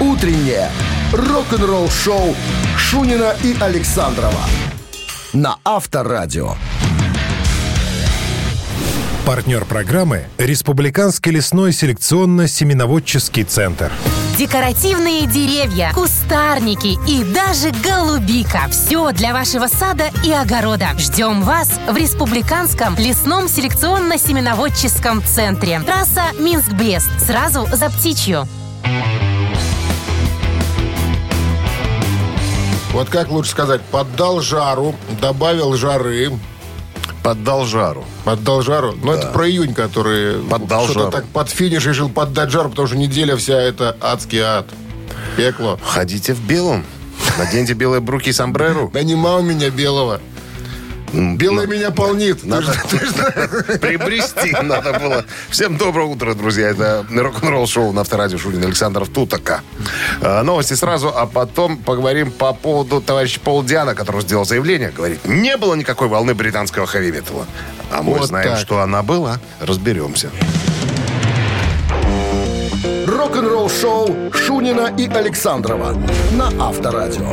Утреннее рок-н-ролл-шоу Шунина и Александрова на Авторадио. Партнер программы – Республиканский лесной селекционно-семеноводческий центр. Декоративные деревья, кустарники и даже голубика. Все для вашего сада и огорода. Ждем вас в Республиканском лесном селекционно-семеноводческом центре. Трасса Минск-Брест. Сразу за птичью. Вот как лучше сказать, поддал жару, добавил жары, Поддал жару. поддал жару. Ну, это про июнь, который Поддал что-то так под финиш решил поддать жару, потому что неделя вся это адский ад. Пекло. Ходите в белом. Наденьте белые бруки и сомбреру. Да нема у меня белого. Белый меня полнит. Надо приобрести надо было. Всем доброе утро, друзья. Это рок-н-ролл шоу на Авторадио Шурин Александров Тутака. А, Новости сразу, а потом поговорим по поводу товарища Пол Диана, который сделал заявление. Говорит, не было никакой волны британского хэви-металла. А мы Вот знаем, так. что она была. Разберемся. Рок-н-ролл-шоу Шунина и Александрова на Авторадио.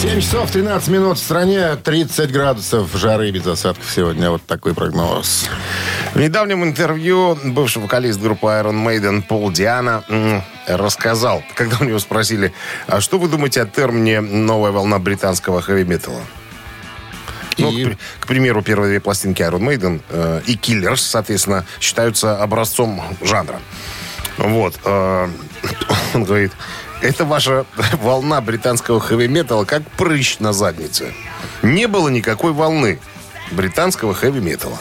7 часов 13 минут в стране, 30 градусов жары без осадков сегодня. Вот такой прогноз. В недавнем интервью бывший вокалист группы Iron Maiden Пол Диана рассказал, когда у него спросили, а что вы думаете о термине «новая волна британского хэви-металла»? Ну, И? к, к примеру, первые две пластинки Iron Maiden э, и Killers, соответственно, считаются образцом жанра. Вот. э, он говорит, это ваша волна британского хэви-металла как прыщ на заднице. Не было никакой волны британского хэви-металла.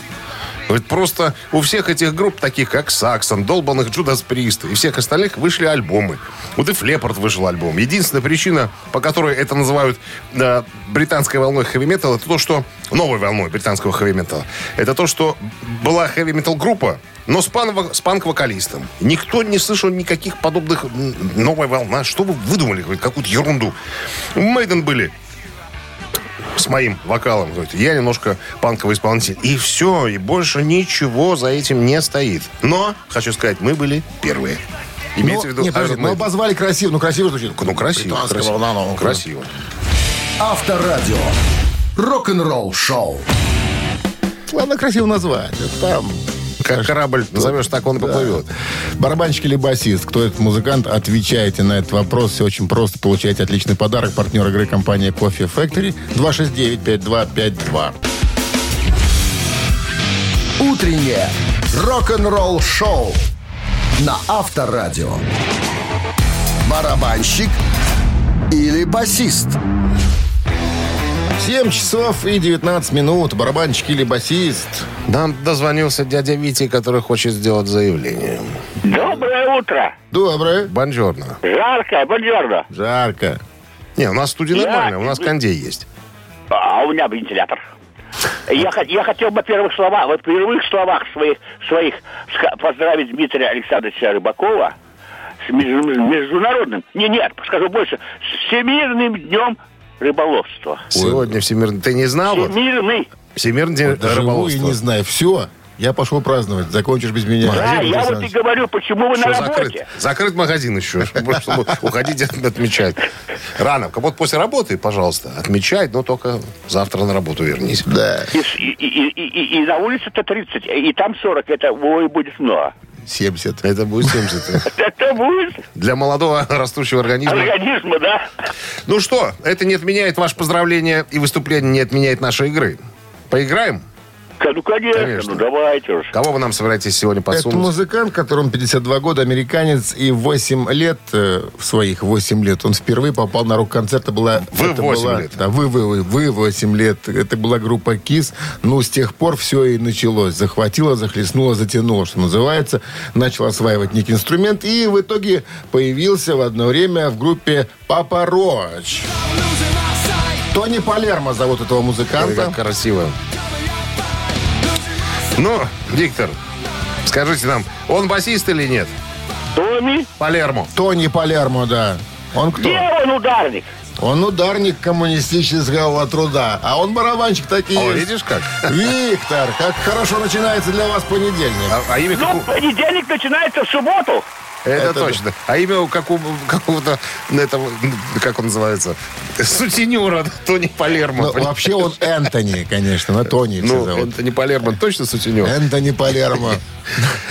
Говорит, просто у всех этих групп, таких как Саксон, долбанных Джудас Прист и всех остальных, вышли альбомы. Вот и Флеппорт вышел альбом. Единственная причина, по которой это называют э, британской волной хэви-металла, это то, что... Новой волной британского хэви-металла. Это то, что была хэви-метал группа, но с, пан- с панк-вокалистом. Никто не слышал никаких подобных новой волна. Что вы выдумали? Какую-то ерунду. Мейден были с моим вокалом. Говорит, я немножко панковый исполнитель. И все, и больше ничего за этим не стоит. Но, хочу сказать, мы были первые. Имеется в виду не, подожди, Iron Maiden. обозвали красиво. Ну, красиво звучит. Ну, красиво. Британская красиво. волна, ну, красиво. Авторадио. Рок-н-ролл-шоу. Ладно, красиво назвать. Там Как корабль назовешь, так он и поплывет. Барабанщик или басист? Кто этот музыкант? Отвечайте на этот вопрос. Все очень просто. Получаете отличный подарок. Партнер игры компания Coffee Factory. 269-5252. Утреннее рок-н-ролл-шоу на Авторадио. Барабанщик или басист? 7 часов и 19 минут. Барабанщик или басист? Нам дозвонился дядя Витя, который хочет сделать заявление. Доброе утро. Доброе. Бонжорно. Жарко, бонжорно. Жарко. Не, у нас студия Я- нормальная, у нас кондей есть. А у меня вентилятор. Я, я хотел бы в первых словах, вот в первых словах своих, своих поздравить Дмитрия Александровича Рыбакова с между- международным, не, нет, скажу больше, с Всемирным днем рыболовства. Сегодня всемирный... Ты не знал? вот? Всемирный. Всемирный день и рыболовства. не знаю. Все. Я пошел праздновать. Закончишь без меня. Да, Алексей я вот и говорю, почему вы Что на закрыт? работе. Закрыт магазин еще, чтобы, чтобы уходить от- отмечать. Рано. Вот после работы, пожалуйста, отмечай, но только завтра на работу вернись. Да. И, с- и- и- и- и- и на улице-то 30, и там 40, это ой, будет много. 70. Это будет 70. Это будет Для молодого растущего организма. организма, да? Ну что, это не отменяет ваше поздравление и выступление не отменяет нашей игры. Поиграем? Ну, конечно, Конечно. ну давайте уж. Кого вы нам собираетесь сегодня Это подсунуть? музыкант, которому 52 года, американец, и 8 лет, э, в своих 8 лет, он впервые попал на рок-концерт. Это была, Вы это 8 была- лет. Да, вы, вы, вы, вы 8 лет. Это была группа КИС. Ну, с тех пор все и началось. Захватило, захлестнуло, затянуло, что называется. Начал осваивать некий инструмент. И в итоге появился в одно время в группе Папа Роч. Тони Палермо зовут этого Ой, музыканта. как красиво. Ну, Виктор, скажите нам, он басист или нет? Томми, Палермо. Тони Палермо, да. Он кто? где он ударник? Он ударник коммунистического труда, а он барабанщик такие. О, видишь как? Виктор, как хорошо начинается для вас понедельник. А, а имя как Ну, понедельник начинается в субботу. Это, это точно. А имя у как у какого-то, этого, как он называется, сутенера Тони Палермо. Ну, вообще он Энтони, конечно, но Тони все Ну, зовут. это не Палермо, точно сутенер. Энтони Палермо.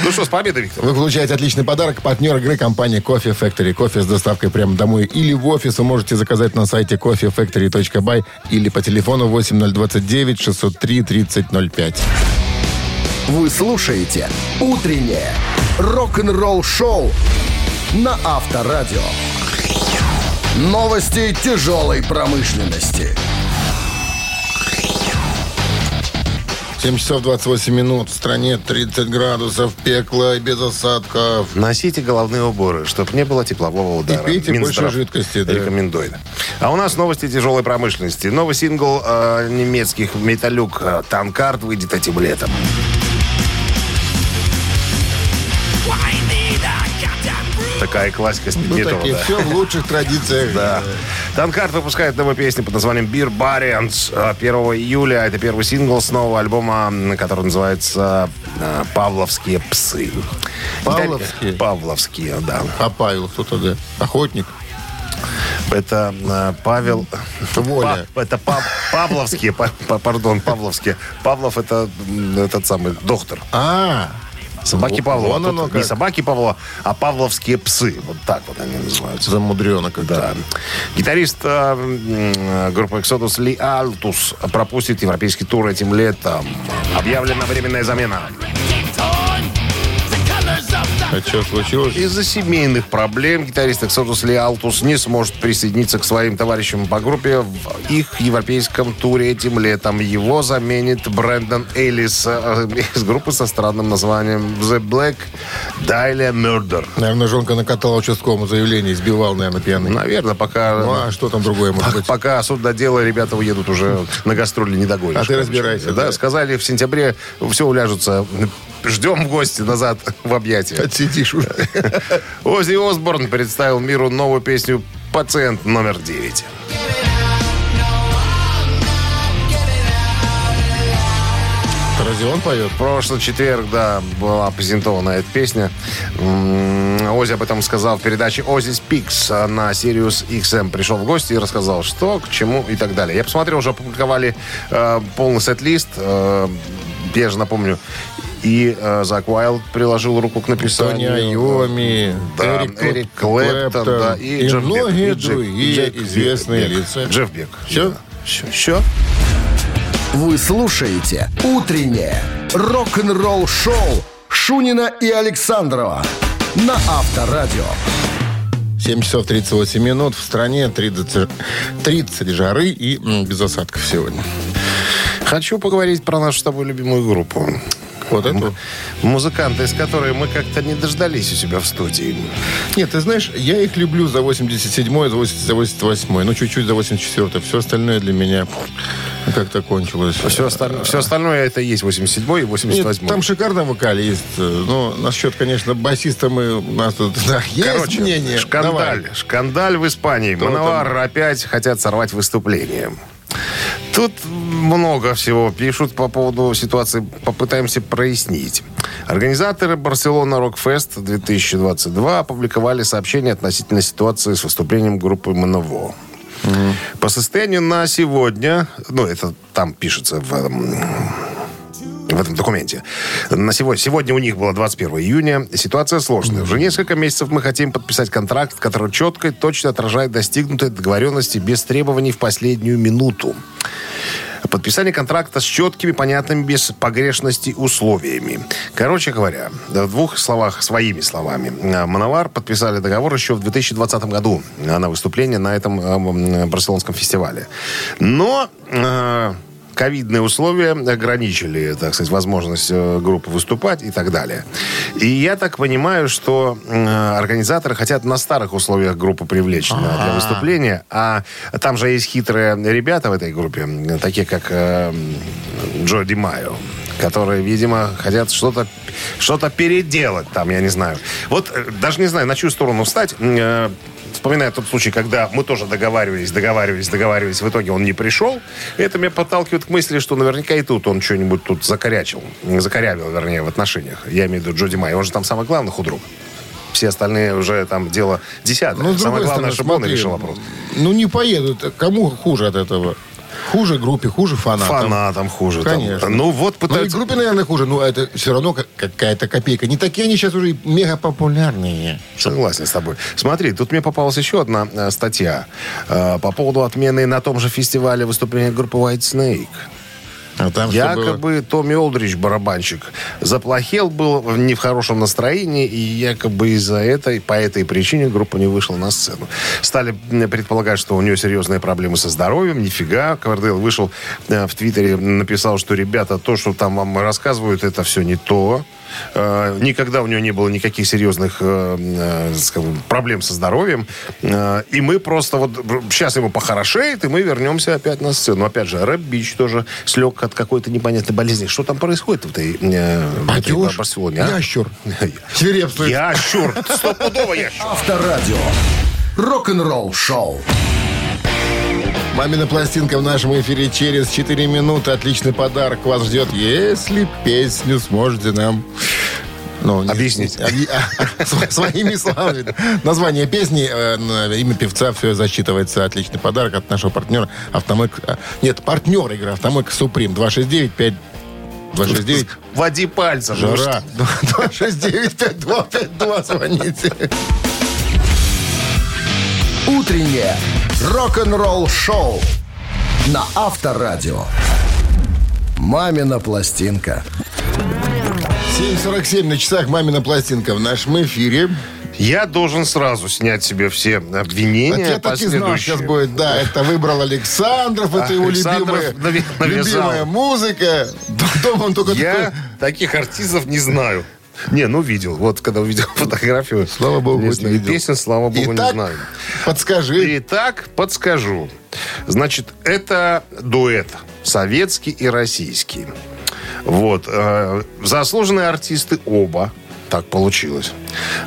Ну что, с победой, Виктор. Вы получаете отличный подарок. Партнер игры компания Кофе Factory. Кофе с доставкой прямо домой или в офис вы можете заказать на сайте coffeefactory.by или по телефону 8029 603 3005. Вы слушаете «Утреннее рок-н-ролл-шоу» на Авторадио. Новости тяжелой промышленности. 7 часов 28 минут. В стране 30 градусов, пекло и без осадков. Носите головные уборы, чтобы не было теплового удара. пейте Минздрав больше жидкости, да. Рекомендует. А у нас новости тяжелой промышленности. Новый сингл э, немецких металюк э, «Танкард» выйдет этим летом. Такая классика Ну, Спиднитова, такие, да. все в лучших традициях. Да. Танкарт выпускает новую песню под названием «Beer Barrians» 1 июля. Это первый сингл с нового альбома, который называется э, «Павловские псы». Павловские? Павловские, да. А Павел кто тогда? Охотник? Это э, Павел... Воля. Па- это Па- Павловские, па- па- пардон, Павловские. Павлов это этот самый доктор. А, Собаки Павлова. вон Тут оно не как. собаки Павлова, а павловские псы. Вот так вот они называются. замудрено как Да. Гитарист э, группы Exodus Ли Алтус пропустит европейский тур этим летом. Объявлена временная замена. А что случилось? Из-за семейных проблем гитарист Exodus Ли Алтус не сможет присоединиться к своим товарищам по группе в их европейском туре этим летом. Его заменит Брэндон Эллис э, из группы со странным названием The Black Dahlia Murder. Наверное, жонка накатала участковому заявление, избивал, наверное, пьяный. Наверное, пока... Ну, а что там другое может быть? Пока суд до дела, ребята уедут уже на гастроли не догонишь. А ты разбирайся, Да, да. сказали, в сентябре все уляжутся. Ждем в гости назад в объятия. Отсидишь уже. Оззи Осборн представил миру новую песню «Пациент номер 9». Разве он поет? В прошлый четверг, да, была презентована эта песня. М, Оззи об этом сказал в передаче «Оззи Спикс» на Sirius XM. Пришел в гости и рассказал, что, к чему и так далее. Я посмотрел, уже опубликовали э, полный сет-лист. Э, я же напомню, и э, Зак Уайлд приложил руку к Тони написанию. Айоми, Да, Эрик, Эрик Клэптон, да, и, и Джефф Бек. многие И Джек- другие Джек известные Бек. лица. Джефф Бек. Все? Все? Вы слушаете «Утреннее рок-н-ролл-шоу» Шунина и Александрова на Авторадио. 7 часов 38 минут. В стране 30, 30 жары и без осадков сегодня. Хочу поговорить про нашу с тобой любимую группу. Вот это? Музыканты, из которой мы как-то не дождались у себя в студии. Нет, ты знаешь, я их люблю за 87-й, за 80 за 88-й, ну, чуть-чуть за 84-й. Все остальное для меня как-то кончилось. Все, осталь- все остальное это и есть 87 и 88 Нет, там шикарный вокалист. Ну, насчет, конечно, басиста мы, у нас тут да, есть Короче, мнение. шкандаль. Давай. Шкандаль в Испании. Кто Мановар опять хотят сорвать выступление. Тут много всего пишут по поводу ситуации. Попытаемся прояснить. Организаторы Барселона Рокфест 2022 опубликовали сообщение относительно ситуации с выступлением группы Маново. По состоянию на сегодня, ну, это там пишется в в этом документе. На сегодня, сегодня у них было 21 июня. Ситуация сложная. Уже несколько месяцев мы хотим подписать контракт, который четко и точно отражает достигнутые договоренности без требований в последнюю минуту. Подписание контракта с четкими, понятными, без погрешности условиями. Короче говоря, в двух словах, своими словами. э, Мановар подписали договор еще в 2020 году на выступление на этом барселонском фестивале. Но э, ковидные условия ограничили, так сказать, возможность э, группы выступать и так далее. И я так понимаю, что э, организаторы хотят на старых условиях группу привлечь на- для выступления, а там же есть хитрые ребята в этой группе, такие как э, Джо Ди Майо, которые, видимо, хотят что-то что переделать там, я не знаю. Вот даже не знаю, на чью сторону встать. Э, вспоминая тот случай, когда мы тоже договаривались, договаривались, договаривались, в итоге он не пришел, это меня подталкивает к мысли, что наверняка и тут он что-нибудь тут закорячил, закорявил, вернее, в отношениях. Я имею в виду Джоди Май. Он же там самый главный худрук. Все остальные уже там дело десятое. Ну, с Самое главное, стороны, чтобы он решил вопрос. Ну, не поедут. Кому хуже от этого? Хуже группе, хуже фанатам. Фанатам хуже. там. Конечно. Ну вот Ну, и пытаются... группе, наверное, хуже. Но это все равно как- какая-то копейка. Не такие они сейчас уже мега популярные. Согласен с тобой. Смотри, тут мне попалась еще одна э, статья э, по поводу отмены на том же фестивале выступления группы White Snake. А там? Якобы Томми Олдрич, барабанщик, заплохел, был не в хорошем настроении, и якобы из-за этой, по этой причине группа не вышла на сцену. Стали предполагать, что у нее серьезные проблемы со здоровьем. Нифига. Ковердейл вышел э, в Твиттере, написал, что, ребята, то, что там вам рассказывают, это все не то. Э, Никогда у нее не было никаких серьезных э, э, скажем, проблем со здоровьем. И мы просто вот сейчас ему похорошеет, и мы вернемся опять на сцену. Опять же, Рэп Бич тоже слег от какой-то непонятной болезни. Что там происходит в этой, в этой Падеж? Барселоне? а? Ящур. Свирепствует. Ящур. Стопудово ящур. Авторадио. Рок-н-ролл шоу. Мамина пластинка в нашем эфире через 4 минуты. Отличный подарок вас ждет, если песню сможете нам... Ну, не- Объяснить. объ- а, св- Своими словами. Название песни, э, имя певца, все засчитывается. Отличный подарок от нашего партнера Автомойк... а, Нет, партнер игры Автомойк Суприм. 269 5 269 Води пальцем. Жара. 269-5252 звоните. Утреннее рок-н-ролл шоу на Авторадио. Мамина пластинка. 7.47 на часах «Мамина пластинка» в нашем эфире. Я должен сразу снять себе все обвинения А я так и знал, сейчас будет. Да, это выбрал Александров, это его любимая, навязал. любимая музыка. Дома он только Я такой... таких артистов не знаю. Не, ну видел. Вот когда увидел фотографию. Слава богу, не знаю. Песен, слава богу, Итак, не знаю. подскажи. Итак, подскажу. Значит, это дуэт советский и российский. Вот. э, заслуженные артисты оба. Так получилось.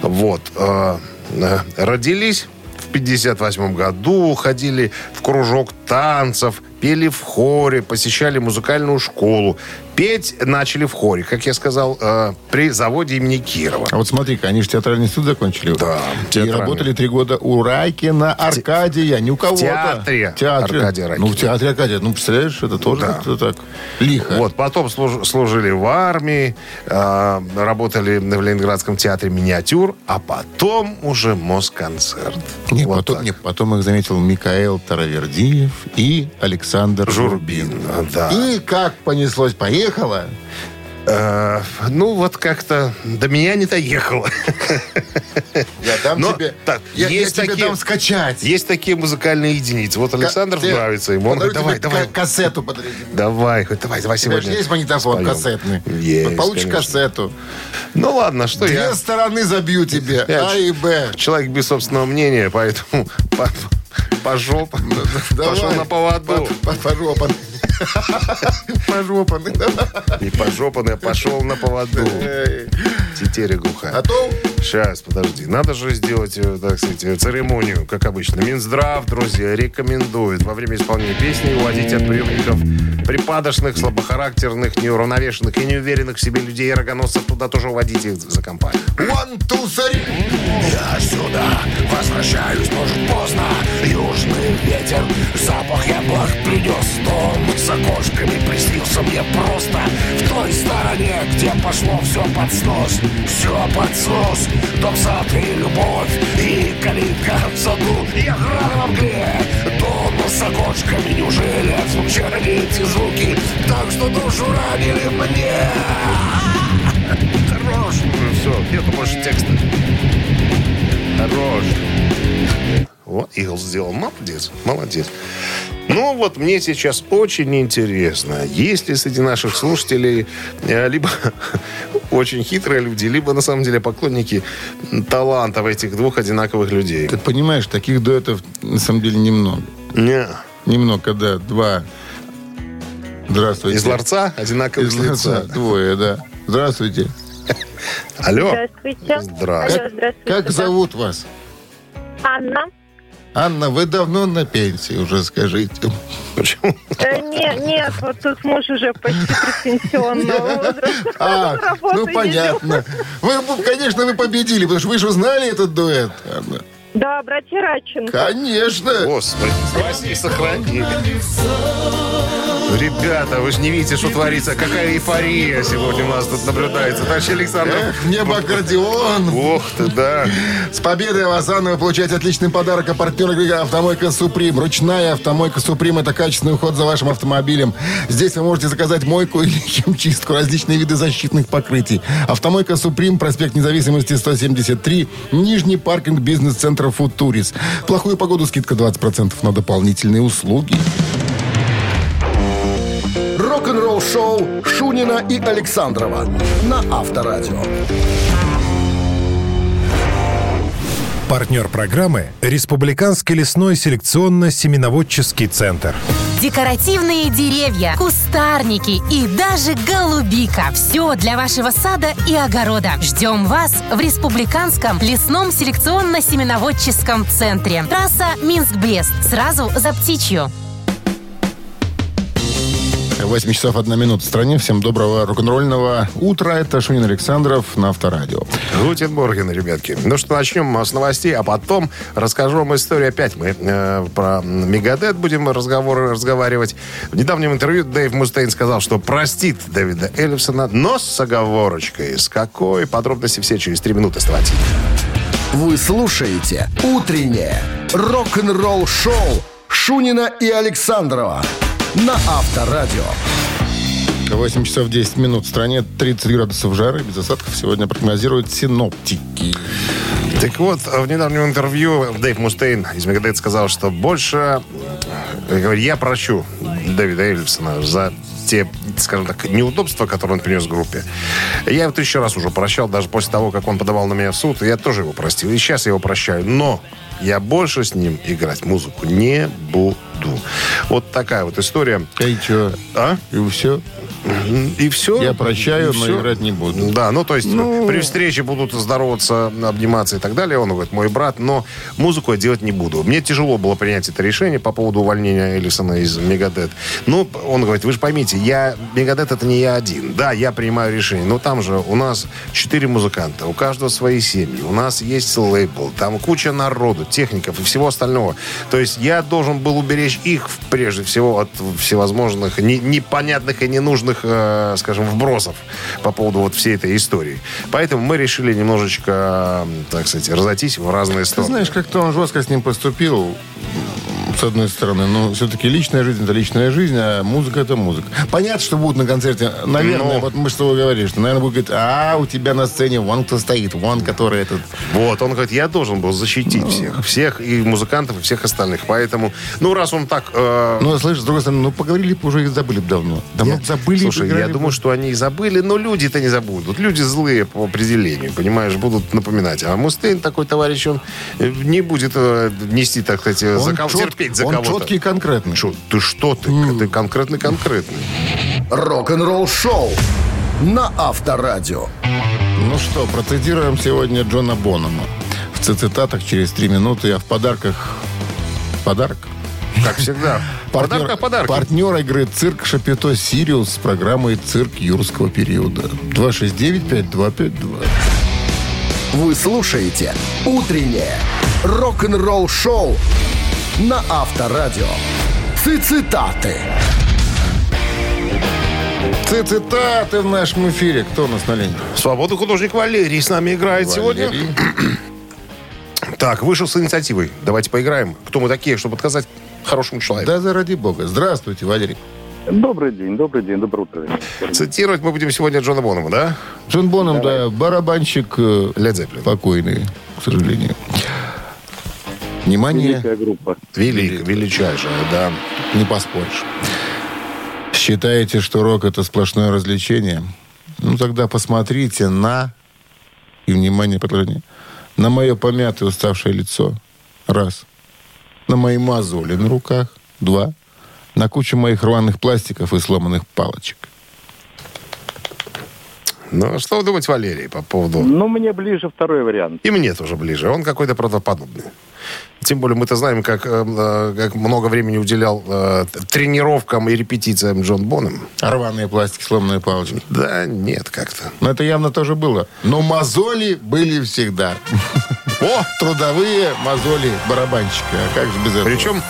Вот. э, э, родились в 58 году, ходили в кружок танцев, пели в хоре, посещали музыкальную школу. Петь начали в хоре, как я сказал, э, при заводе имени Кирова. А вот смотри-ка, они же театральный институт закончили. Да, И работали три года у Райкина, Аркадия, не у кого-то. театре театре. Аркадия Райкина. Ну, в театре Аркадия. Ну, представляешь, это тоже Да. как-то так лихо. Вот, потом служ- служили в армии, э, работали в Ленинградском театре миниатюр, а потом уже Москонцерт. Не, Вот потом, так. не, потом их заметил Микаэл Таравердиев и Александр Журбин, да. И как понеслось, поехало. Э, ну, вот как-то до меня не доехало. Я дам Но тебе, так, я, я есть тебе такие- дам скачать. Есть такие музыкальные единицы. Вот Александр Ка- нравится ему. Он говорит, давай, давай. ка- кассету подарю. Давай, хоть давай, давай У тебя же сегодня. есть магнитофон споем. кассетный? Есть, Вот Получишь конечно. кассету. Ну ладно, что Две я... стороны забью тебе. Я А и Б. Человек без собственного мнения, поэтому по, по. Давай. Пошел на поводу. По- по- Пожопан. Пожопан. Не пожопанный, а пошел на поводу. Тетеря глухая. Готов? Сейчас, подожди. Надо же сделать, э, так сказать, э, церемонию, как обычно. Минздрав, друзья, рекомендует во время исполнения песни уводить от приемников припадочных, слабохарактерных, неуравновешенных и неуверенных в себе людей и рогоносцев. Туда тоже уводить их за компанию. One, two, three. Я сюда возвращаюсь, может поздно Южный ветер, запах яблок принес Дом с окошками приснился мне просто В той стороне, где пошло все под снос. Все под снос. Дом, сад и любовь И калитка в саду. И ограда во мгле Дом с окошками, неужели Звучали эти звуки Так что душу ранили мне? Хорош. Все, нету больше текста. Хорош. Вот, Игл сделал. Молодец, молодец. Ну вот мне сейчас очень интересно, есть ли среди наших слушателей э, либо очень хитрые люди, либо на самом деле поклонники талантов этих двух одинаковых людей. Ты понимаешь, таких дуэтов на самом деле немного. Не. Немного, когда два... Здравствуйте. Из ларца одинаковых Из ларца. лица. Двое, да. Здравствуйте. Алло. Здравствуйте. Здравствуйте. Алло, здравствуйте. Как да. зовут вас? Анна. Анна, вы давно на пенсии уже, скажите. Почему? Нет, нет, вот тут муж уже почти предпенсионного возраста. А, ну понятно. Вы, конечно, вы победили, потому что вы же узнали этот дуэт, Анна. Да, братья Радченко. Конечно. Господи, спаси и сохрани. Ребята, вы же не видите, что творится. Какая эйфория сегодня у нас тут наблюдается. Товарищ Александр. Эх, небо аккордеон. Ох ты, да. С победой вас, вы получаете отличный подарок от партнера игры «Автомойка Суприм». Ручная «Автомойка Суприм» — это качественный уход за вашим автомобилем. Здесь вы можете заказать мойку или химчистку, различные виды защитных покрытий. «Автомойка Суприм», проспект Независимости, 173, Нижний паркинг бизнес-центра «Футурис». В плохую погоду скидка 20% на дополнительные услуги. Рок-н-ролл шоу Шунина и Александрова на Авторадио. Партнер программы – Республиканский лесной селекционно-семеноводческий центр. Декоративные деревья, кустарники и даже голубика. Все для вашего сада и огорода. Ждем вас в Республиканском лесном селекционно-семеноводческом центре. Трасса Минск-Брест. Сразу за птичью. 8 часов 1 минута в стране. Всем доброго рок-н-ролльного утра. Это Шунин Александров на Авторадио. Guten Morgen, ребятки. Ну что, начнем с новостей, а потом расскажу вам историю. Опять мы э, про Megadeth будем разговоры разговаривать. В недавнем интервью Дэйв Мустейн сказал, что простит Дэвида Эллефсона, но с оговорочкой. С какой? Подробности все через три минуты. Оставайтесь. Вы слушаете «Утреннее рок-н-ролл-шоу» Шунина и Александрова на Авторадио. 8 часов 10 минут в стране. 30 градусов жары. Без осадков сегодня прогнозируют синоптики. Так вот, в недавнем интервью Дэйв Мустейн из Мегадет сказал, что больше, э, я прощу Дэвида Эллифсона за те, скажем так, неудобства, которые он принес группе. Я его тысячу раз уже прощал, даже после того, как он подавал на меня в суд, я тоже его простил. И сейчас я его прощаю. Но я больше с ним играть музыку не буду. Вот такая вот история. И что? А? И все? И все. Я прощаю, И но всё. играть не буду. Да, ну то есть Ну. при встрече будут здороваться, обниматься и так далее. Он говорит, мой брат, но музыку я делать не буду. Мне тяжело было принять это решение по поводу увольнения Эллисона из Мегадет. Ну, он говорит, вы же поймите, я Мегадет это не я один. Да, я принимаю решение, но там же у нас четыре музыканта, у каждого свои семьи, у нас есть лейбл, там куча народу, техников и всего остального. То есть я должен был уберечь их прежде всего от всевозможных не- непонятных и ненужных, э, скажем, вбросов по поводу вот всей этой истории. Поэтому мы решили немножечко, м, так сказать, разойтись в разные Ты стороны. знаешь, как-то он жестко с ним поступил, с одной стороны. Но все-таки личная жизнь – это личная жизнь, а музыка – это музыка. Понятно, что будут на концерте. Наверное, Ну. вот мы что вы говорили, что, наверное, будет говорить, а, у тебя на сцене вон кто стоит, вон который этот... Вот, он говорит, я должен был защитить всех. Всех, и музыкантов, и всех остальных. Поэтому, ну, раз он так... э, Ну, слышишь, с другой стороны, ну, поговорили бы уже и забыли бы давно. Давно Я- бы забыли. Слушай, я бы. думаю, что они и забыли, но люди-то не забудут. Люди злые по определению, понимаешь, будут напоминать. А Мустейн такой товарищ, он не будет э, нести, так сказать, за Он кого- чет- терпеть за он кого-то. четкий и конкретный. Шо, ты что ты? Ты конкретный-конкретный. Рок-н-ролл шоу на Авторадио. Ну что, процитируем сегодня Джона Бонома. В цитатах через три минуты, а в подарках... Подарок? Как всегда. Подарка подарки. партнер игры «Цирк Шапито Сириус» с программой «Цирк юрского периода». 269-5252. Вы слушаете «Утреннее рок-н-ролл шоу» на Авторадио. Цитаты. Цитаты в нашем эфире. Кто у нас на линии? Свободный художник Валерий с нами играет сегодня. Валерий. Так, вышел с инициативой. Давайте поиграем. Кто мы такие, чтобы отказать хорошему человеку? Да заради бога. Здравствуйте, Валерий. Добрый день, добрый день, доброе утро. Цитировать мы будем сегодня Джона Бонома, да? Джон Боном, да, барабанщик э, Led Zeppelin. покойный, к сожалению. Внимание, Великая группа. Велик, величайшая, да. не поспоришь. Считаете, что рок это сплошное развлечение? Ну тогда посмотрите на и внимание, предложение. На мое помятое уставшее лицо. Раз. На мои мозоли на руках. Два. На кучу моих рваных пластиков и сломанных палочек. Ну, что вы думаете, Валерий, по поводу... Ну, мне ближе второй вариант. И мне тоже ближе. Он какой-то правдоподобный. Тем более мы-то знаем, как, э, э, как много времени уделял э, тренировкам и репетициям Джон Боном. Рваные пластики, сломанные палочки. Да, нет, как-то. Но это явно тоже было. Но мозоли были всегда. О, трудовые мозоли барабанщика. А как же без этого? Причем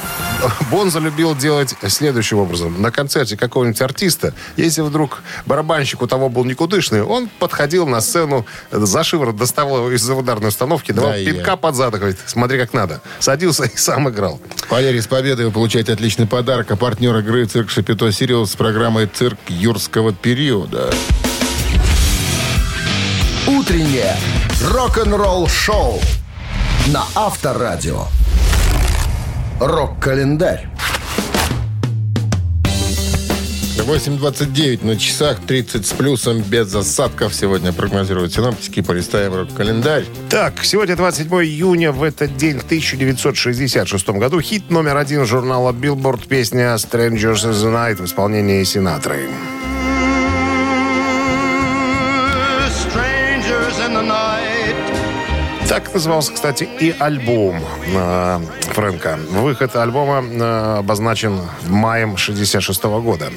Бон залюбил делать следующим образом. На концерте какого-нибудь артиста, если вдруг барабанщик у того был никудышный, он подходил на сцену, за шиворот доставал его из-за ударной установки, давал Да, я. пинка под зад говорит, смотри, как надо. Садился и сам играл. Валерий, с победой вы получаете отличный подарок. А партнер игры «Цирк Шапито Сириус» с программой «Цирк юрского периода». Утреннее рок-н-ролл-шоу на Авторадио. Рок-календарь. 8.29 на часах, 30 с плюсом, без осадков. Сегодня прогнозируют синоптики. Полистаем рок-календарь. Так, сегодня 27 июня, в этот день, в 1966 году, хит номер один журнала Billboard, песня «Strangers in the Night» в исполнении Синатры. Так назывался, кстати, и альбом э, Фрэнка. Выход альбома э, обозначен маем 66 года.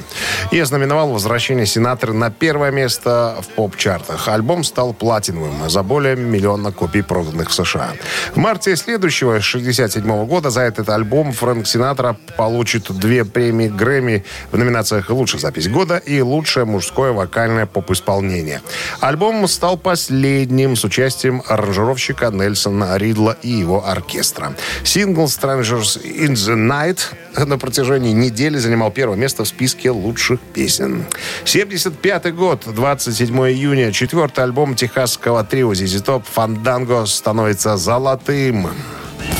И ознаменовал возвращение Синатры на первое место в поп-чартах. Альбом стал платиновым за более миллиона копий, проданных в США. В марте следующего, 67 года, за этот альбом Фрэнк Синатра получит две премии Грэмми в номинациях «Лучшая запись года» и «Лучшее мужское вокальное поп-исполнение». Альбом стал последним с участием аранжировщика Нельсона Ридла и его оркестра. Сингл «Strangers in the Night» на протяжении недели занимал первое место в списке лучших песен. 75 год, 27 июня, четвертый альбом техасского трио ZZ Top «Фанданго» становится золотым.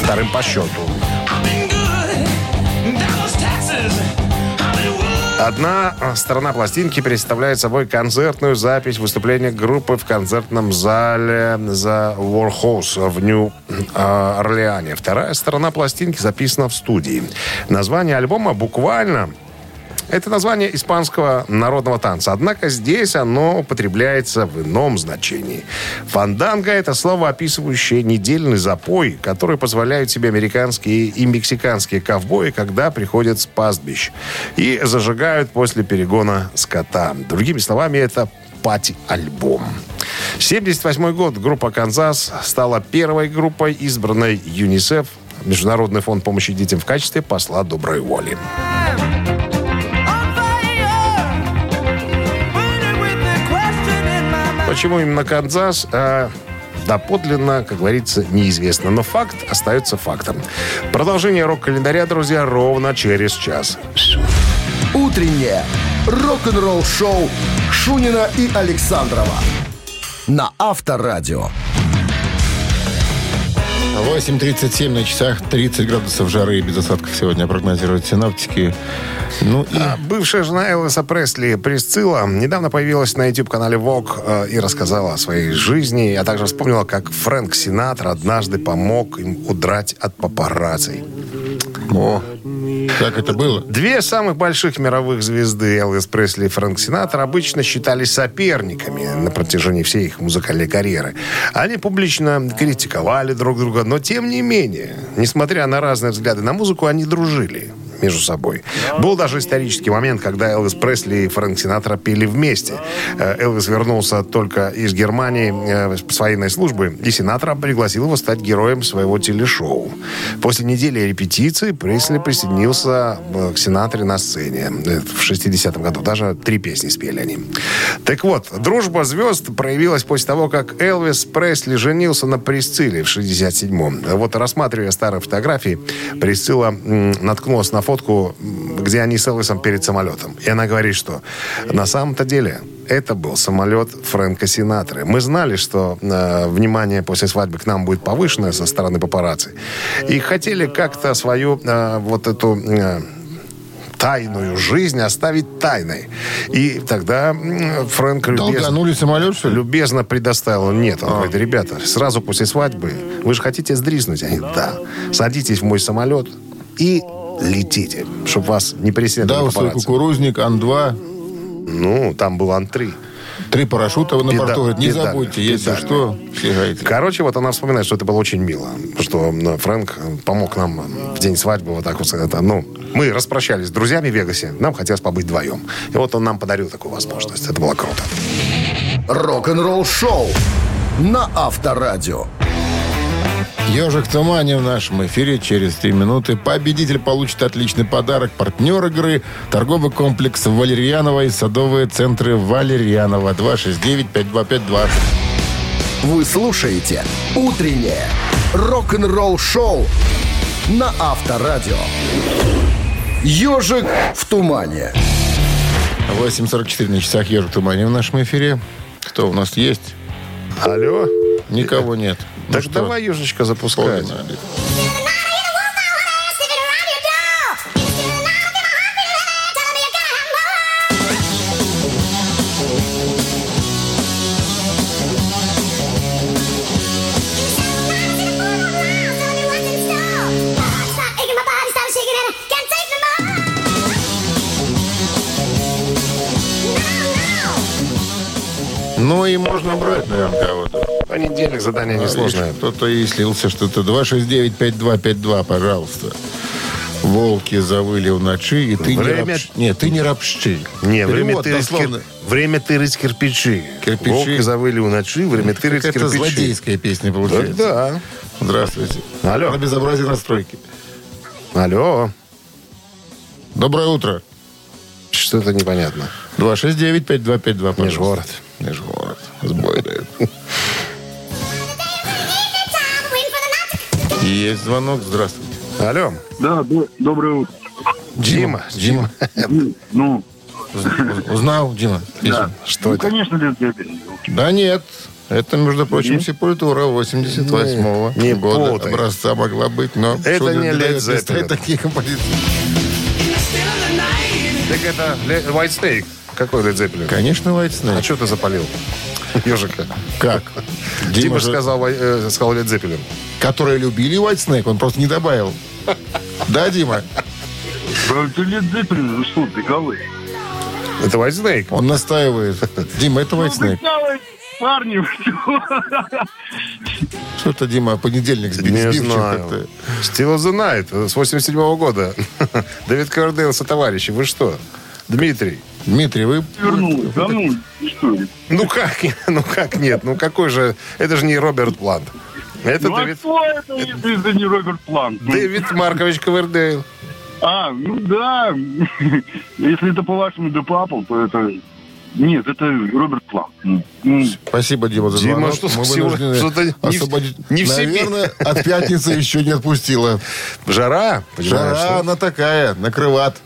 Вторым по счету. Одна сторона пластинки представляет собой концертную запись выступления группы в концертном зале за Warhouse в Нью-Орлеане. Вторая сторона пластинки записана в студии. Название альбома буквально это название испанского народного танца. Однако здесь оно употребляется в ином значении. Фанданго – это слово, описывающее недельный запой, который позволяют себе американские и мексиканские ковбои, когда приходят с пастбищ и зажигают после перегона скота. Другими словами, это пати-альбом. 78 год группа «Канзас» стала первой группой, избранной ЮНИСЕФ, Международный фонд помощи детям в качестве посла доброй воли. Почему именно Канзас? А, доподлинно, как говорится, неизвестно. Но факт остается фактом. Продолжение рок-календаря, друзья, ровно через час. Утреннее рок-н-ролл-шоу Шунина и Александрова на Авторадио. 8.37 на часах, 30 градусов жары и без осадков сегодня прогнозируют синоптики. Ну и... А бывшая жена Элвиса Пресли, Присцилла, недавно появилась на YouTube-канале Vogue э, и рассказала о своей жизни, а также вспомнила, как Фрэнк Синатра однажды помог им удрать от папарацци. О, как это было? Две самых больших мировых звезды, Элвис Пресли и Фрэнк Синатор, обычно считались соперниками на протяжении всей их музыкальной карьеры. Они публично критиковали друг друга, но тем не менее, несмотря на разные взгляды на музыку, они дружили между собой. Был даже исторический момент, когда Элвис Пресли и Фрэнк Синатра пели вместе. Э, Элвис вернулся только из Германии э, с военной службы, и Синатра пригласил его стать героем своего телешоу. После недели репетиций Пресли присоединился э, к Синатре на сцене в 60-м году. Даже три песни спели они. Так вот, дружба звезд проявилась после того, как Элвис Пресли женился на Присцилле в 67-м. Вот рассматривая старые фотографии, Присцилла наткнулась на фотку, где они с Элвисом перед самолетом. И она говорит, что на самом-то деле это был самолет Фрэнка Синатры. Мы знали, что э, внимание после свадьбы к нам будет повышенное со стороны папарацци. И хотели как-то свою э, вот эту... э, тайную жизнь оставить тайной. И тогда Фрэнк любезно, самолет, что ли? любезно предоставил. Нет, он говорит, ребята, сразу после свадьбы, вы же хотите сдризнуть? Они, да. Садитесь в мой самолет и летите, чтобы вас не Да, преследовали свой папарацци. кукурузник, Ан-2. Ну, там был Ан-3. Три парашюта на Педа- борту. Говорит, не педаль- забудьте, если педаль. что, фигайте. Короче, вот она вспоминает, что это было очень мило. Что м, Фрэнк помог нам в день свадьбы вот так вот. Это, ну, мы распрощались с друзьями в Вегасе. Нам хотелось побыть вдвоем. И вот он нам подарил такую возможность. Это было круто. Рок-н-ролл шоу на Авторадио. Ежик в тумане в нашем эфире через три минуты. Победитель получит отличный подарок. Партнер игры – торговый комплекс Валерьянова и садовые центры Валерьянова. 269-5252. Вы слушаете «Утреннее рок-н-ролл шоу» на Авторадио. «Ежик в тумане». 8.44 на часах «Ежик в тумане» в нашем эфире. Кто у нас есть? Алло? Никого нет. Ну Так что, давай, Ежечка, запускать. погнали. Ну и можно брать, наверное, кого-то. Понедельник задание несложное. Кто-то и слился что-то. 269-5252, пожалуйста. Волки завыли в ночи, и ты Время- не рабщ... Нет, ты не рабщи. Не, время тырить, дословно. время тырить кирпичи. Кирпичи. Волки завыли у ночи, время тырить Это кирпичи. злодейская песня Да, получается. да. Здравствуйте. Алло. На безобразие настройки. Алло. Доброе утро. Что-то непонятно. 269-5252, пожалуйста. Межгород. Межгород. Сбой Есть звонок. Здравствуйте. Алло. Да, до- доброе утро. Дима. Дима. Ну, Узнал, Дима? да. Что ну, это? конечно, Лед Зеппелин. Да нет. Это, между прочим, Сепультура 88-го Не года путай. образца могла быть, но... Это не листать Zeppelin. такие композиции. Так это White Snake. Какой Led Zeppelin? Конечно, White Snake. А что ты запалил? Ежика. Как? Дима же- же сказал, Вай- э, сказал Led Zeppelin. Которые любили White Snake, он просто не добавил. Да, Дима? Да, Это Лед Зеппелин, что, беговые? Это White Snake. Он настаивает. Дима, это White Snake. Беговые парни, вы Что-то, Дима, понедельник сбил- Не знаю. как-то. Still the Night с 87 года. Давид Ковердейл со товарищи. Вы что? Дмитрий. Дмитрий, вы... вернулись. Да ну, что? Ну как, ну как нет? Ну какой же... Это же не Роберт Плант. Это Ну, а Давид, кто это, если это не Роберт Плант? Ну, Дэвид Маркович Ковердейл. А, ну да. Если это по-вашему The Purple, то это... Нет, это Роберт Плант. Ну, ну, Спасибо, Дима, за Дима, звонок. что Мы всего- вынуждены что-то не в- освободить. не в себе. Наверное, от пятницы еще не отпустила. Жара, Жара, она такая, накрыват.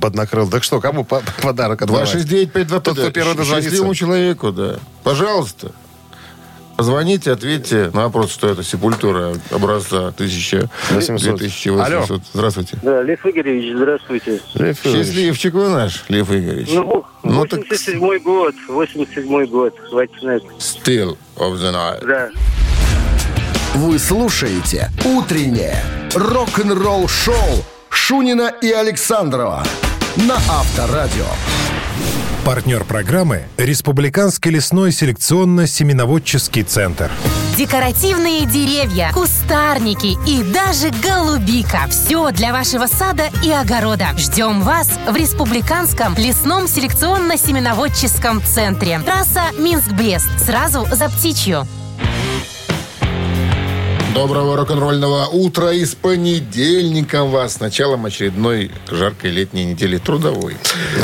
Поднакрыл. Так что, кому по- подарок отдавать? 269-5252. Тот, кто первый дозвонится. Счастливому человеку, да. Пожалуйста. Позвоните, ответьте на вопрос, что это сепультура образца 1000, 800. 2800. Алло. Здравствуйте. Да, Лев Игоревич, здравствуйте. Лев Ильич. Счастливчик вы наш, Лев Игоревич. Ну, Ну, так 87-й год, 87-й год, White Snake, still of the night. да. Вы слушаете «Утреннее рок-н-ролл-шоу» Шунина и Александрова на Авторадио. Партнер программы – Республиканский лесной селекционно-семеноводческий центр. Декоративные деревья, кустарники и даже голубика. Все для вашего сада и огорода. Ждем вас в Республиканском лесном селекционно-семеноводческом центре. Трасса Минск-Брест. Сразу за птичью. Доброго рок-н-ролльного утра и с понедельником вас. С началом очередной жаркой летней недели трудовой.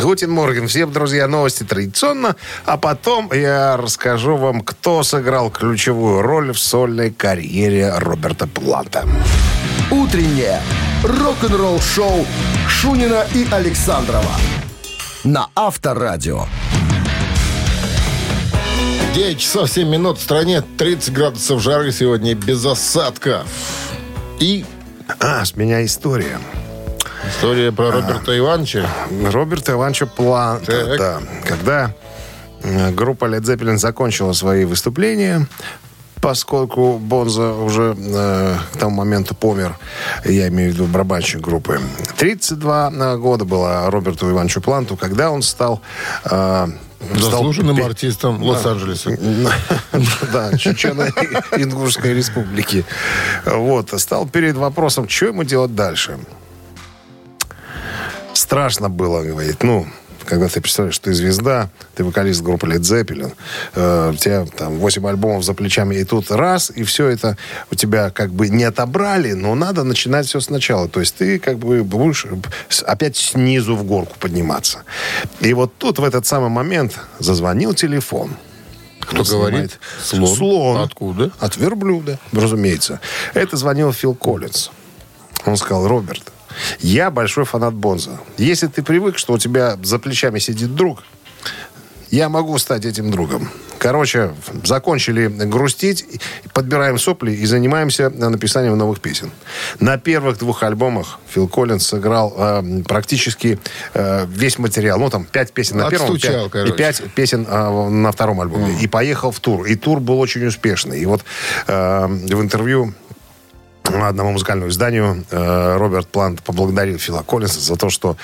Гутин Морген. Всем, друзья, новости традиционно. А потом я расскажу вам, кто сыграл ключевую роль в сольной карьере Роберта Планта. «Утреннее рок-н-ролл-шоу» Шунина и Александрова на Авторадио. 9 часов 7 минут в стране, 30 градусов жары сегодня без осадков. И А, с меня история. история про Роберта Ивановича. Роберта Ивановича Планта, да. Когда э, группа Led Zeppelin закончила свои выступления, поскольку Бонза уже э, к тому моменту помер, я имею в виду барабанщик группы. 32 года было Роберту Ивановичу Планту, когда он стал э, Заслуженным пе- артистом Лос-Анджелеса. Да, Чечено-Ингушской республики. Вот, стал перед вопросом, что ему делать дальше. Страшно было, говорит, ну, когда ты представляешь, что ты звезда, ты вокалист группы Led Zeppelin, э, у тебя там 8 альбомов за плечами, и тут раз, и все это у тебя как бы не отобрали, но надо начинать все сначала. То есть ты как бы будешь опять снизу в горку подниматься. И вот тут в этот самый момент зазвонил телефон. Кто говорит? Слон. Слон. Откуда? От верблюда, разумеется. Это звонил Фил Коллинз. Он сказал, Роберт, я большой фанат Бонза. Если ты привык, что у тебя за плечами сидит друг, я могу стать этим другом. Короче, закончили грустить, подбираем сопли и занимаемся написанием новых песен. На первых двух альбомах Фил Коллинз сыграл э, практически э, весь материал. Ну, там, пять песен на первом Отстучал, пять- и пять песен э, на втором альбоме. И поехал в тур. И тур был очень успешный. И вот э, в интервью одному музыкальному изданию э, Роберт Плант поблагодарил Фила Коллинса за то, что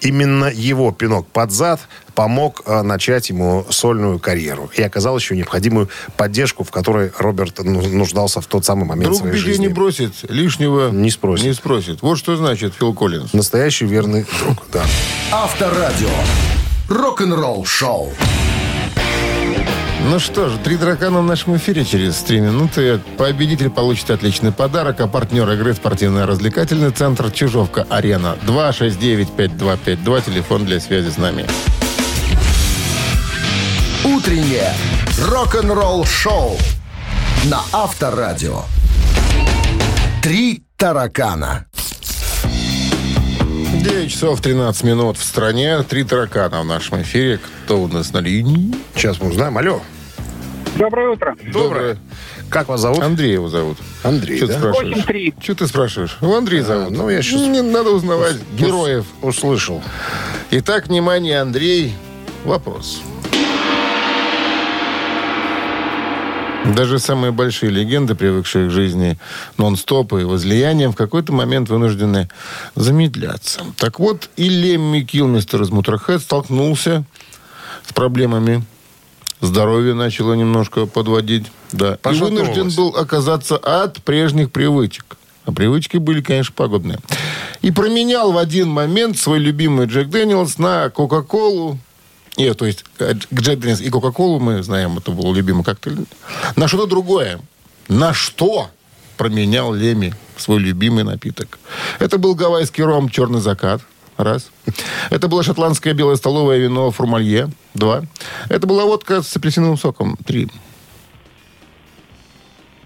именно его пинок под зад помог э, начать ему сольную карьеру и оказал еще необходимую поддержку, в которой Роберт ну, нуждался в тот самый момент Друг в своей беде жизни. не бросит, лишнего Не спросит. не спросит. Вот что значит Фил Коллинз. Настоящий верный друг, да. Авторадио. Рок-н-ролл шоу. Ну что же, три дракона в нашем эфире через три минуты. Победитель получит отличный подарок, а партнер игры спортивно-развлекательный центр «Чижовка-Арена». 269-5252, телефон для связи с нами. Утреннее рок-н-ролл шоу на Авторадио. Три таракана. 9 часов 13 минут в стране. Три таракана в нашем эфире. Кто у нас на линии? Сейчас мы узнаем. Алло. Доброе утро. Доброе. Как вас зовут? Андрей его зовут. Андрей, Что ты да? спрашиваешь? 8-3. Что ты спрашиваешь? Его Андрей зовут. ну, я щас- Не надо узнавать героев. Услышал. Итак, внимание, Андрей. Вопрос. Даже самые большие легенды, привыкшие к жизни нон-стоп и возлиянием, в какой-то момент вынуждены замедляться. Так вот, и Лемми Килмистер из Мутерхед столкнулся с проблемами. Здоровье начало немножко подводить. Да. И вынужден был оказаться от прежних привычек. А привычки были, конечно, пагубные. И променял в один момент свой любимый Jack Daniel's на Кока-Колу. Нет, то есть э, Jack Daniel's и Кока-Колу, мы знаем, это был любимый коктейль. На что-то другое. На что променял Лемми свой любимый напиток? Это был гавайский ром «Черный закат». Раз. Это было шотландское белое столовое вино «Формалье». Два. Это была водка с апельсиновым соком. Три.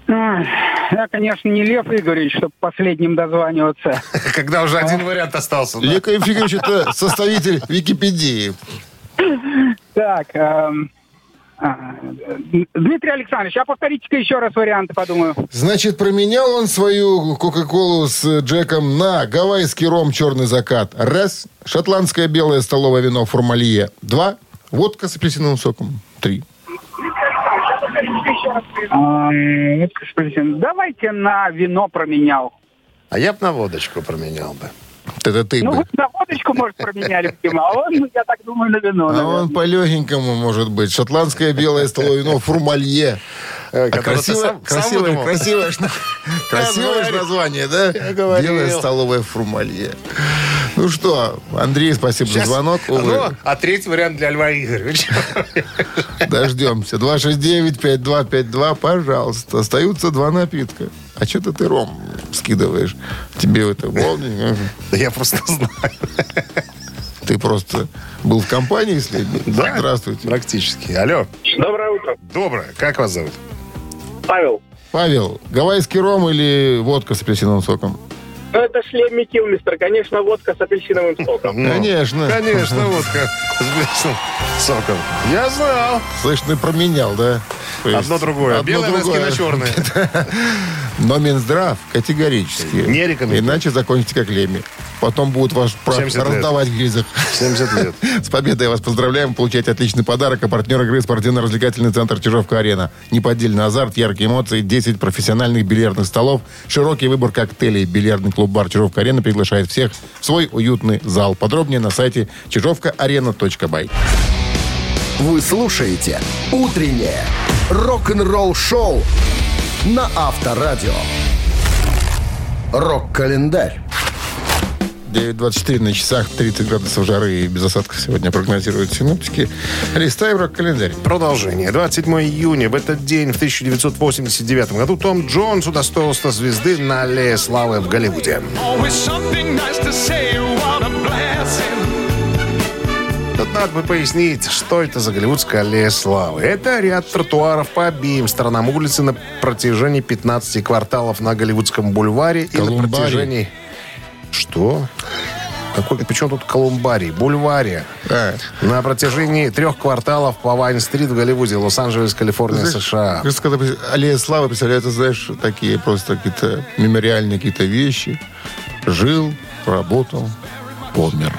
Ай, Я, конечно, не Лев Игоревич, чтобы последним дозваниваться. Когда уже один вариант остался. Лека Ефимович это составитель Википедии. Так, эм, а, Дмитрий Александрович, а повторите-ка еще раз варианты, подумаю. Значит, променял он свою Кока-Колу с Джеком на гавайский ром «Черный закат». Раз. Шотландское белое столовое вино «Формалье». Два. Водка с апельсиновым соком. Три. Давайте на вино променял. А я бы на водочку променял бы. Это ты Ну, бы. вот на водочку, может, променяли, видимо, а он, я так думаю, на вино. А наверное. он по-легенькому, может быть. Шотландское белое столовое вино «Формалье». А которое ты красивое, сам- красивое, красивое, название, да? Белое столовое «Формалье». Ну что, Андрей, спасибо за Щас- звонок. Увы. Ну, а третий вариант для Льва Игоревича. Дождемся. 269-5252, пожалуйста. Остаются два напитка. А что-то ты ром скидываешь. Тебе это волнение. Да я просто знаю. Ты просто был в компании с Леди? Да. Здравствуйте. Практически. Алло. Доброе утро. Доброе. Как вас зовут? Павел. Павел, гавайский ром или водка с апельсиновым соком? Ну, это шлем Килмистер, конечно, водка с апельсиновым соком. Ну, Конечно. Конечно, водка с белым соком. Я знал. Слышь, ты променял, да? Есть Одно другое. одно Белые носки другое. на черные. Но Минздрав категорически. Не рекомендует. Иначе закончите как Леми. Потом будут ваш прав 70 лет. раздавать в гильзах. 70 лет. С победой вас поздравляем. Получайте отличный подарок. А партнер игры спортивно-развлекательный центр Чижовка-Арена. Неподдельный азарт, яркие эмоции, 10 профессиональных бильярдных столов, широкий выбор коктейлей. Бильярдный клуб-бар Чижовка-Арена приглашает всех в свой уютный зал. Подробнее на сайте чижовкаарена.бай. Вы слушаете «Утреннее рок-н-ролл-шоу» на Авторадио. Рок-календарь. 9.24 на часах, 30 градусов жары и без осадков сегодня прогнозируют синоптики. Листаем рок-календарь. Продолжение. 27 июня. В этот день, в 1989 году, Том Джонс удостоился звезды на Аллее Славы в Голливуде. Тут надо бы пояснить, что это за Голливудская аллея славы. Это ряд тротуаров по обеим сторонам улицы на протяжении 15 кварталов на Голливудском бульваре и на протяжении... Что? Какой, почему тут Колумбарий? Бульваре. А, На протяжении трех кварталов по Вайн-стрит в Голливуде, Лос-Анджелес, Калифорния, знаешь, США. кажется, когда аллея славы представляется, знаешь, такие просто какие-то мемориальные какие-то вещи. Жил, работал, помер.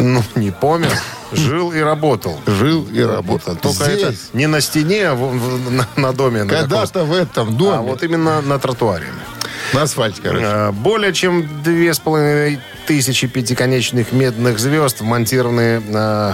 Ну, не помер. Жил и работал. Жил и работал. Только это Здесь, не на стене, а в- в- на, на доме. на когда-то в этом доме, а вот именно на тротуаре. на асфальте, короче. Э, Более чем две с половиной тысячи пятиконечных медных звезд вмонтированы э,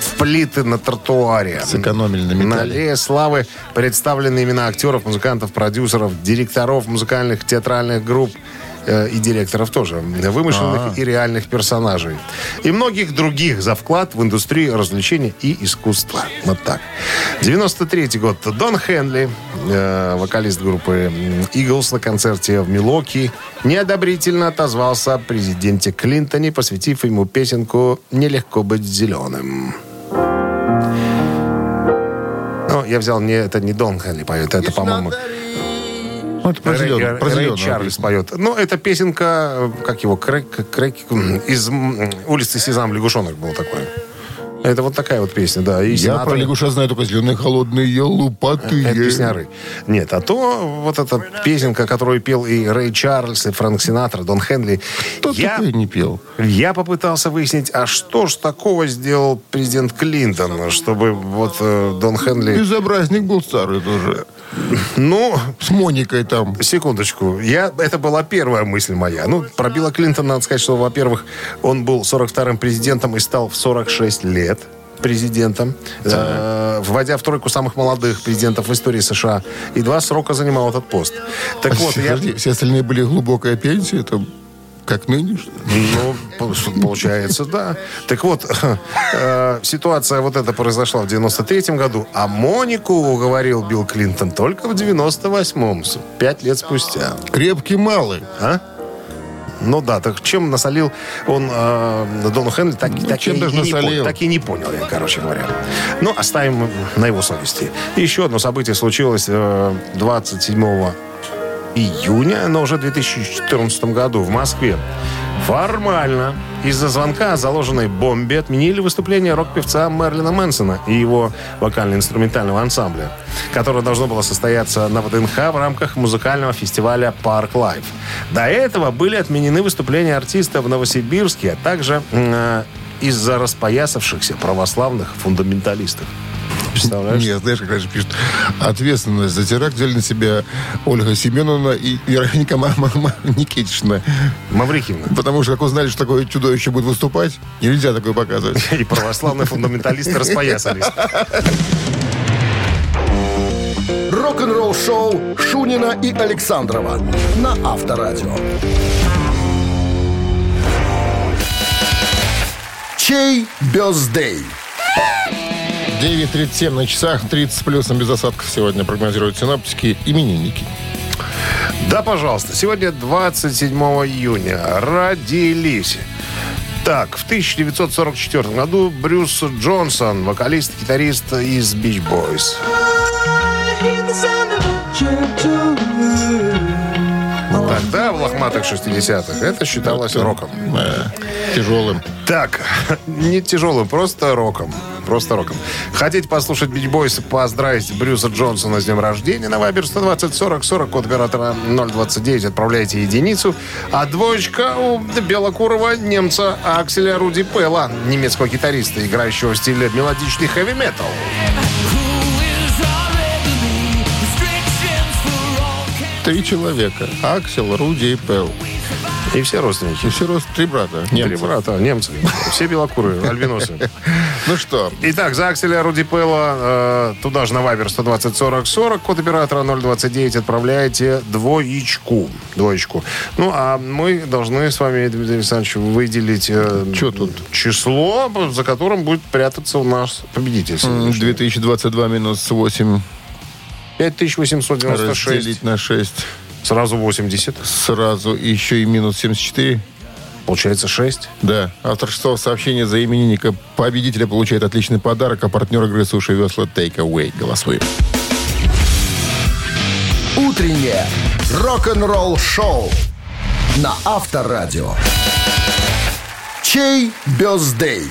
в плиты на тротуаре. Сэкономили на На металле. аллее славы представлены имена актеров, музыкантов, продюсеров, директоров музыкальных театральных групп э, и директоров тоже, вымышленных и реальных персонажей. И многих других за вклад в индустрию развлечений и искусства. Вот так. 93 год. Дон Хенли, э, вокалист группы Eagles на концерте в Милоки, неодобрительно отозвался о президенте Клинтоне, посвятив ему песенку «Нелегко быть зеленым». Ну, я взял не это не Дон Хенли поет, это, по-моему, это про Рэй, зеленого- про Рэй зеленого Чарльз поет. Ну, это песенка, как его, Крэк, Крэк, из улицы Сезам лягушонок был такой. Это вот такая вот песня, да. И Я сенатор- про лягуша знаю только зеленые холодные лупатые. Это песняры. Нет, а то вот эта песенка, которую пел и Рэй Чарльз, и Фрэнк Синатра, Дон Хенли. Кто я, такой не пел? я попытался выяснить, а что ж такого сделал президент Клинтон, чтобы вот э, Дон Хенли... Безобразник был старый тоже. Ну, С Моникой там. Секундочку. Я, это была первая мысль моя. Ну, про Билла Клинтона надо сказать, что, во-первых, он был 42-м президентом и стал в 46 лет президентом, э, вводя в тройку самых молодых президентов в истории США. И два срока занимал этот пост. Так вот, я... Подожди, все остальные были глубокая пенсия, там, как нынешняя. Ну, по- получается, да. Так вот, э, ситуация вот эта произошла в 93-м году, а Монику уговорил Билл Клинтон только в 98-м, с- пять лет спустя. Крепкий малый. А? Ну да, так чем насолил он э, Дону Хенли, так, так, Ну, чем и, даже и не насолил? понял, так и не понял я, короче говоря. Ну, оставим на его совести. Еще одно событие случилось э, 27 июня, но уже в 2014 году в Москве. Формально из-за звонка о заложенной бомбе отменили выступление рок-певца Мэрилина Мэнсона и его вокально-инструментального ансамбля, которое должно было состояться на ВДНХ в рамках музыкального фестиваля «Park Live». До этого были отменены выступления артиста в Новосибирске, а также э, из-за распоясавшихся православных фундаменталистов. Представляешь? Нет, знаешь, как раньше пишут, ответственность за теракт взяли на себя Ольга Семеновна и Вероника Никитична. Маврикиевна. Потому что, как узнали, что такое чудовище будет выступать, нельзя такое показывать. И православные фундаменталисты распоясались. Рок-н-ролл-шоу Шунина и Александрова на Авторадио. Чей бездей? 9.37 на часах, 30 с плюсом без осадков сегодня прогнозируют синоптики именинники. Да, пожалуйста. Сегодня 27 июня. Родились. Так, в 1944 году Брюс Джонсон, вокалист-гитарист из Beach Boys. Тогда, в лохматых 60-х, это считалось роком. Э, тяжелым. Так, не тяжелым, просто роком. Просто роком. Хотите послушать Бич Бойс и поздравить Брюса Джонсона с днем рождения? На Вайбер 120 40 40, код оператора 029, отправляйте единицу. А двоечка у белокурого немца Акселя Руди Пелла, немецкого гитариста, играющего в стиле мелодичный хэви-метал. Три человека. Аксел, Руди и Пел. И все родственники. И все рост три брата. Три Немцы. брата, немцы. Все белокурые, альбиносы. Ну что, Итак, за Акселя Руди Пелла, э, туда же на Вайбер 120 40 40, код оператора 029, отправляете двоечку. Двоечку. Ну, а мы должны с вами, Дмитрий Александрович, выделить э, Чё тут? число, за которым будет прятаться у нас победитель. м, сегодняшний. 2022 минус 8 5896. разделить на 6. Сразу 80. Сразу еще и минус 74. Получается 6. Да. Автор шестого сообщения за именинника победителя получает отличный подарок, а партнер игры «Суши весла» Take Away. Голосуем. Утреннее рок-н-ролл-шоу на Авторадио. Чей бездей?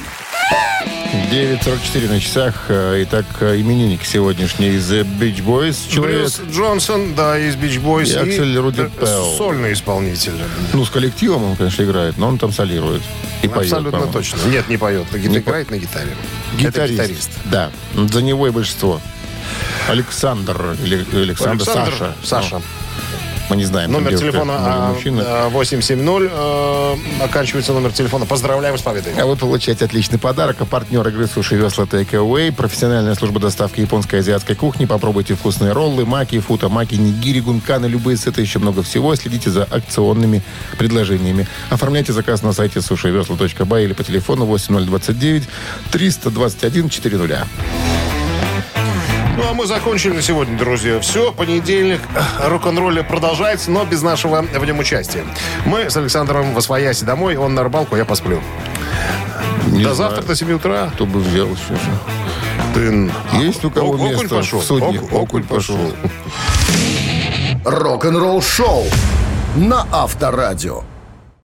9.44 на часах. Э, Итак, именинник сегодняшний из The Beach Boys. Человек, Брюс Джонсон, да, из Beach Boys. И Аксель Руди Пелл. Сольный исполнитель. ну, с коллективом он, конечно, играет, но он там солирует. И поет, Абсолютно по-моему. точно. Нет, не поет. Не играет на гитаре. Это Гитарист. гитарист. Да. За него и большинство. Александр или Александр, Александр, Саша. Саша. Ну, мы не знаем. Номер телефона может, а, мужчина. а, 870. э, Оканчивается номер телефона. Поздравляем с победой. А вы получаете отличный подарок. А партнер игры «Суши Весла Take Away» профессиональная служба доставки японской и азиатской кухни. Попробуйте вкусные роллы, маки, фута, маки, нигири, гунканы, любые сеты, еще много всего. Следите за акционными предложениями. Оформляйте заказ на сайте сушивесла.бай или по телефону 8029 321 400. Ну, а мы закончили на сегодня, друзья. Все, понедельник. Рок-н-ролле продолжается, но без нашего в нем участия. Мы с Александром в Освояси домой, он на рыбалку, я посплю. Не до знаю, завтра, до 7 утра. Кто бы взял сейчас. Ты... Есть у кого окунь место пошел. в судне? Ок- окунь пошел. Рок-н-ролл-шоу на Авторадио.